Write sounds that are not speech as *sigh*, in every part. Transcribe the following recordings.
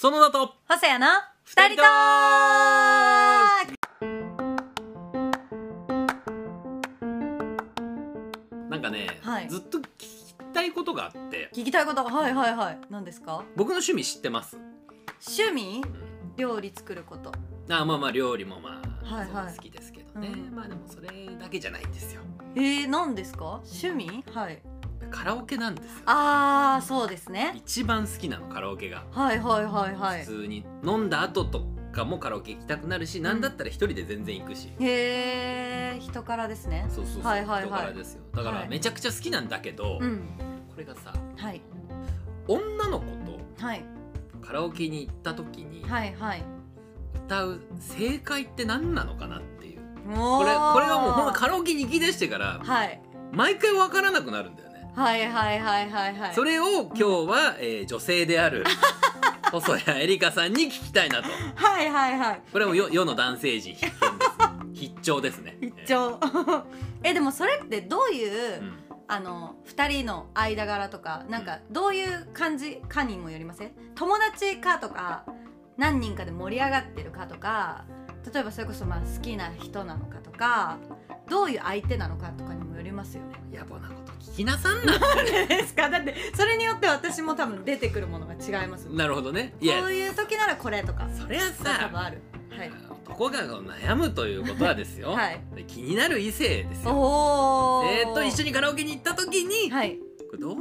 園田と細谷の二人となんかね、はい。ずっと聞きたいことがあって。聞きたいことがはいはいはい。何ですか？僕の趣味知ってます、趣味？料理作ること。あまあまあ料理もまあ、はいはい。そう好きですけどね、うん。まあでもそれだけじゃないんですよ。えー、何ですか？趣味？はいカラオケなんですよ。あーそうですね。一番好きなのカラオケが、はいはいはいはい。普通に飲んだ後とかもカラオケ行きたくなるし、なんだったら一人で全然行くし。へえ人からですね。そうそうそう、はいはいはい。人からですよ。だからはい。めちゃくちゃ好きなんだけど、うん。これがさはい。女の子とはい。カラオケに行った時にはいはい。歌う正解って何なのかなっていう。ここれこれはもうほんとカラオケに行き出してからはい。毎回分からなくなるんだよね、はいはいはいはいはい。それを今日は、えー女性である *laughs* 細谷エリカさんに聞きたいなと。はいはいはい。これも世世の男性陣必見です。必聴ですね。一丁えでもそれってどういう、うん。あの2人の間柄とかなんかどういう感じかにもよりません？友達かとか何人かで盛り上がってるかとか例えばそれこそまあ好きな人なのかとかどういう相手なのかとかにもよりますよね。野暮なこと聞きなさんな。*laughs* ですか？だってそれによって私も多分出てくるものが違います。なるほどね。いやそういう時ならこれとか。そりゃ多さ分ある。はい。男が悩むということはですよ、はい。気になる異性ですよ。おー。えー、と一緒にカラオケに行った時に、はい。どう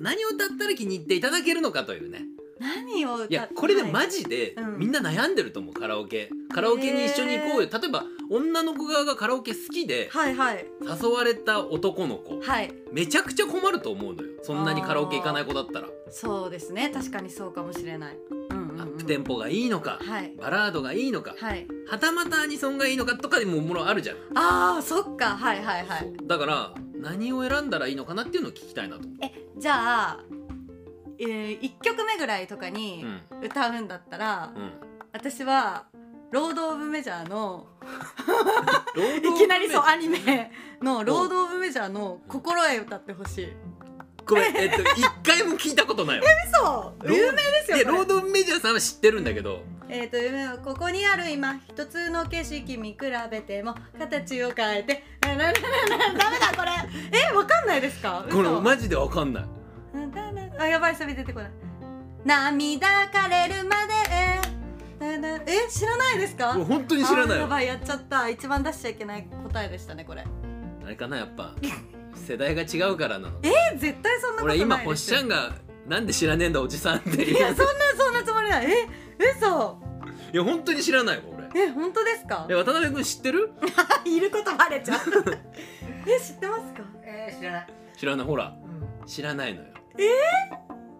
何を歌ったら気に入っていただけるのかというね何をい？やこれではいマジで、うん。みんな悩んでると思うカラオケ。カラオケに一緒に行こうよ、例えば女の子側がカラオケ好きではいはい。誘われた男の子。はい。めちゃくちゃ困ると思うのよ。そんなにカラオケ行かない子だったら。そうですね。確かにそうかもしれない、うんうんうん。アップテンポがいいのか、はい。バラードがいいのか、はい。はたまたアニソンがいいのかとかでもものあるじゃん、あーそっか。はいはいはい。そう。だから何を選んだらいいのかなっていうのを聞きたいなと、えじゃあ、えー、1曲目ぐらいとかにうん。歌うんだったら、うん、私はロード・オブ・メジャーのいきなりそうアニメのロード・オブ・メジャーの「心得」歌ってほしい。これえっと一回も聞いたことないわ。嘘！有名ですよこれ。でロードメジャーさんは知ってるんだけど。えー、と夢はここにある今一つの景色見比べても形を変えてダメだこれ。えわかんないですか？これ嘘マジでわかんないあやばいサビ出てこない。涙枯れるまで。え知らないですか？これ本当に知らないやばいやっちゃった。一番出しちゃいけない答えでしたねこれ。あれかなやっぱ。世代が違うからなの。え絶対そんなことない俺今ほっしゃんがなんで知らねえんだおじさんっていやそんなそんなつもりない。え嘘。いや本当に知らないわ俺。え本当ですか？え渡辺君知ってる？*laughs* いることバレちゃう。え知ってますか？えー、知らない。知らない。ほら。うん。知らないのよ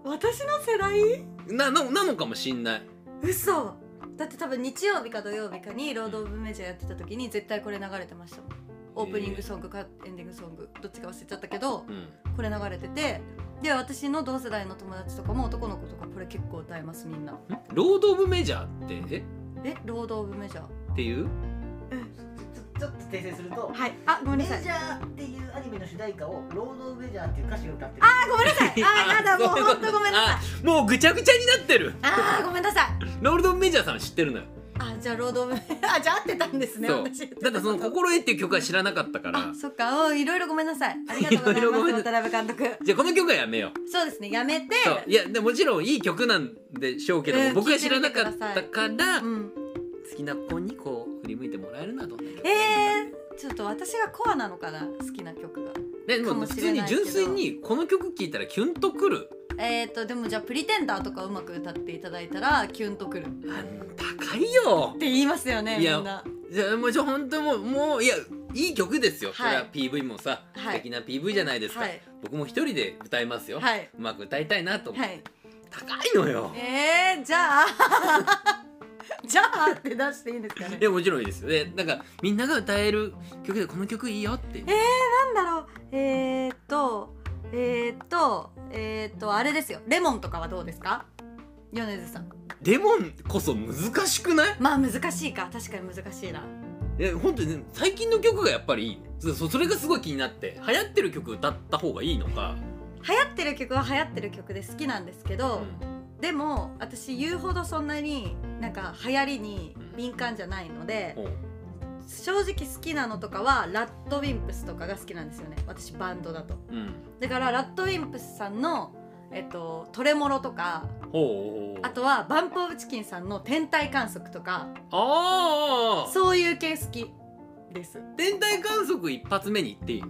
私の世代？なななのかもしんない。嘘。だって多分日曜日か土曜日かにロード・オブ・メジャーやってた時に絶対これ流れてましたもん。オープニングソングかエンディングソングどっちか忘れちゃったけどうん。これ流れてて。で私の同世代の友達とかも男の子とかこれ結構歌いますみんな。ロード・オブ・メジャーって？え？え？ロード・オブ・メジャー。っていう？ちょっと訂正すると、はい。あごめんメなさい。ジャーっていうアニメの主題歌をロード・メジャーっていう歌手が歌ってる。あごめんなさい。あ *laughs* やだもうそういうこと。ほんとごめんなさい。あもうぐちゃぐちゃになってる。あーごめんなさい。ロード・メジャーさん知ってるのよ。あじゃあロード・メジャーあじゃあ合ってたんですね。そう。私。だってその「心得」っていう曲は知らなかったから。あそっか。おいろいろごめんなさい。ありがとうございます。渡辺監督。じゃあこの曲はやめよう。そうですねやめて。いやでもちろんいい曲なんでしょうけども、うん僕が知らなかったから、うん。好きな子にえー、ちょっと私がコアなのかな好きな曲が。でかもも普通に純粋にこの曲聴いたらキュンとくる？えーとでもじゃあ「プリテンダー」とかうまく歌っていただいたらキュンとくる。高いよ。て言いますよねいやみんな。じゃあもうちょ本当もうもういやいい曲ですよ、はい。それは PV もさ、はい。素敵な PV じゃないですか、はい。僕も一人で歌いますよ、はい。うまく歌いたいなと思って、はい。高いのよ。えー、じゃあ *laughs* じゃあって出していいんですかね。いやもちろんいいですよ。でなんかみんなが歌える曲でこの曲いいよって。いうなんだろう。えー、っとえー、っとえー、っとあれですよ。レモンとかはどうですか？米津さん。レモンこそ難しくない？まあ難しいか。確かに難しいな。え本当にね最近の曲がやっぱりいいそそそれがすごい気になって流行ってる曲歌った方がいいのか、流行ってる曲は流行ってる曲で好きなんですけど、でも私言うほどそんなになんか流行りに敏感じゃないので正直好きなのとかはラッドウィンプスとかが好きなんですよね。私バンドだと。うん。だからラッドウィンプスさんのえっとトレモロとかあとはバンプオブチキンさんの天体観測とかああそういう系好きです。天体観測一発目に行っていい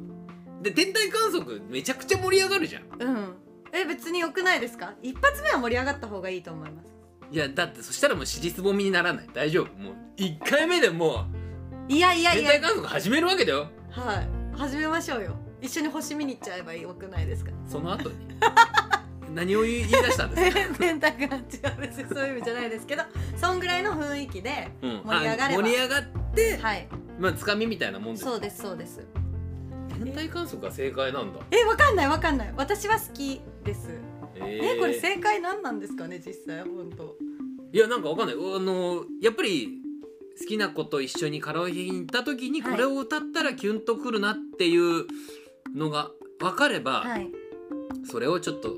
で天体観測めちゃくちゃ盛り上がるじゃん。うん。え別に良くないですか？一発目は盛り上がった方がいいと思いますいやだってそしたらもう尻すぼみにならない。大丈夫。もう1回目でもいやいうやいや。天体観測始めるわけだよ。はい。始めましょうよ。一緒に星見に行っちゃえばよくないですか？その後に。*laughs* 何を言い出したんですか、天体観測は別にそういう意味じゃないですけどそんぐらいの雰囲気でうん、盛り上がれば。あ盛り上がって、はい。まあつかみみたいなもんです。そうですそうです。天体観測が正解なんだ。えわかんないわかんない。私は好きですええこれ正解何なんですかね実際本当。いやなんかわかんない。あのやっぱり好きな子と一緒にカラオケに行った時にはい。これを歌ったらキュンとくるなっていうのが分かれば、はい。それをちょっと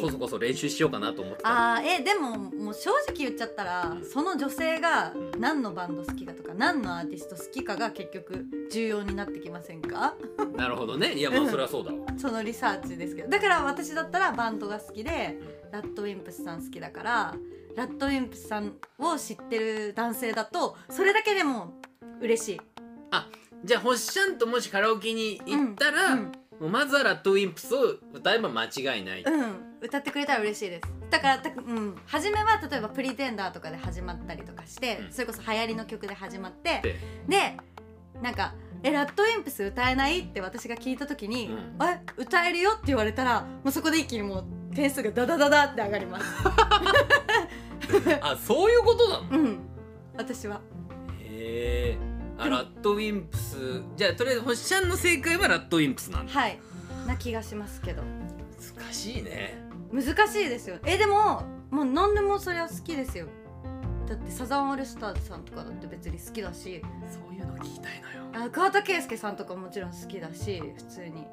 こそこそ練習しようかなと思ってたあーえでももう正直言っちゃったらその女性が何のバンド好きかとか何のアーティスト好きかが結局重要になってきませんか？*laughs* なるほどね。いやまあそれはそうだわ。*laughs* そのリサーチですけど。だから私だったらバンドが好きでラッドウィンプスさん好きだからラッドウィンプスさんを知ってる男性だとそれだけでも嬉しい。じゃあ星ちゃんともしカラオケに行ったら、うん。もうまずはラッドウィンプスを歌えば間違いない、うん、歌ってくれたら嬉しいです。だからたうん。初めは例えば「プリテンダー」とかで始まったりとかして、うん。それこそ流行りの曲で始まってででなんか「えラッドウィンプス歌えない?」って私が聞いた時に「うえ歌えるよ」って言われたらもうそこで一気にもう点数がダダダダって上がります。*laughs* あそういうことなの？うん。私は。へえ。あラッドウィンプス。じゃあとりあえず星ちゃんの正解はラッドウィンプスなんだ。はい。な気がしますけど。難しいね難しいですよ。えでももう何でもそりゃ好きですよ。だってサザンオールスターズさんとかだって別に好きだし。そういうの聞きたいのよ。あ桑田佳祐さんとかもちろん好きだし普通に。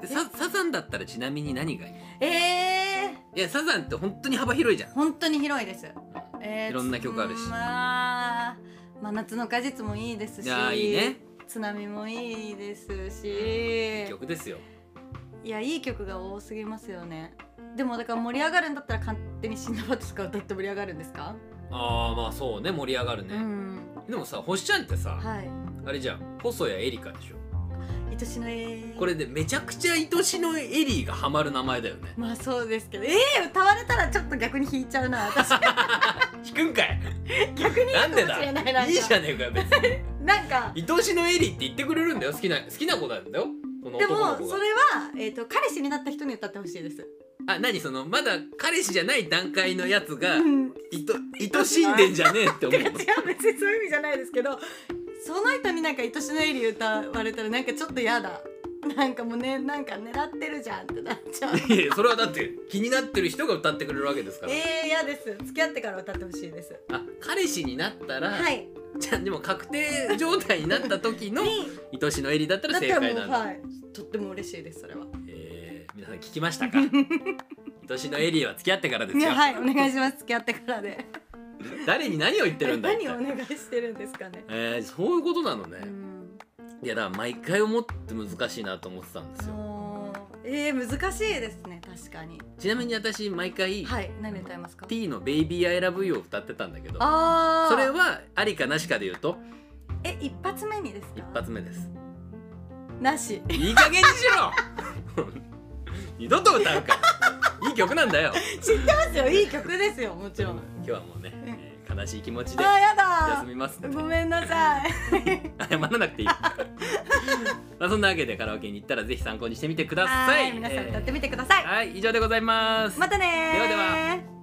でササザンだったらちなみに何がいい？えー、いやサザンって本当に幅広いじゃん。本当に広いです、えーいろんな曲あるし。うんまあ真夏の果実もいいですしいいいね。津波もいいですし。曲ですよ。いやいい曲が多すぎますよねでもだから盛り上がるんだったら勝手に死んだバットとか歌って盛り上がるんですか、ああまあそうね盛り上がるね、うん。でもさ星ちゃんってさ、はい。あれじゃん細谷エリカでしょ？愛しのえこれでめちゃくちゃ愛しのエリーがハマる名前だよね。まあそうですけど。えー、歌われたらちょっと逆に弾いちゃうな私。*laughs* 弾くんかい？逆になんでだ？いいじゃねえかよ別に。*laughs* なんか。愛しのエリーって言ってくれるんだよ好きな好きな子なんだよでもそれは、えー、と彼氏になった人に歌ってほしいですあ何そのまだ彼氏じゃない段階のやつがうん。いと愛しんでんじゃねえって思う *laughs* 違う別にそういう意味じゃないですけどその人になんか愛しのエリー歌われたらなんかちょっと嫌だ。なんかもうねなんか狙ってるじゃんってなっちゃう。いやそれはだって気になってる人が歌ってくれるわけですから、えー、嫌です。付き合ってから歌ってほしいです。あ彼氏になったら、はい。じゃあでも確定状態になった時の *laughs* に。愛しのエリだったら正解なんだ、もうはい。とっても嬉しいですそれは。えー皆さん聞きましたか？*laughs* 愛しのエリは付き合ってからですよ、ねはいお願いします。付き合ってからで。*laughs* 誰に何を言ってるんだ何をお願いしてるんですかね。えー、そういうことなのね、うん。いやだから毎回思って難しいなと思ってたんですよ。もうえー、難しいですね確かに。ちなみに私毎回、はい何歌いますか？T の「Baby I Love You」を歌ってたんだけどああそれはありかなしかで言うとえ一発目にですか？一発目です。なし。いい加減にしろ *laughs* 二度と歌うか。いい曲なんだよ。知ってますよ。いい曲ですよ。もちろん。今日はもうね、えー悲しい気持ちであーやだ休みますごめんなさい。*laughs* 謝らなくていい。*laughs* まあそんなわけでカラオケに行ったらぜひ参考にしてみてください。はい皆さん歌ってみてください、はい以上でございます。またねー。ではでは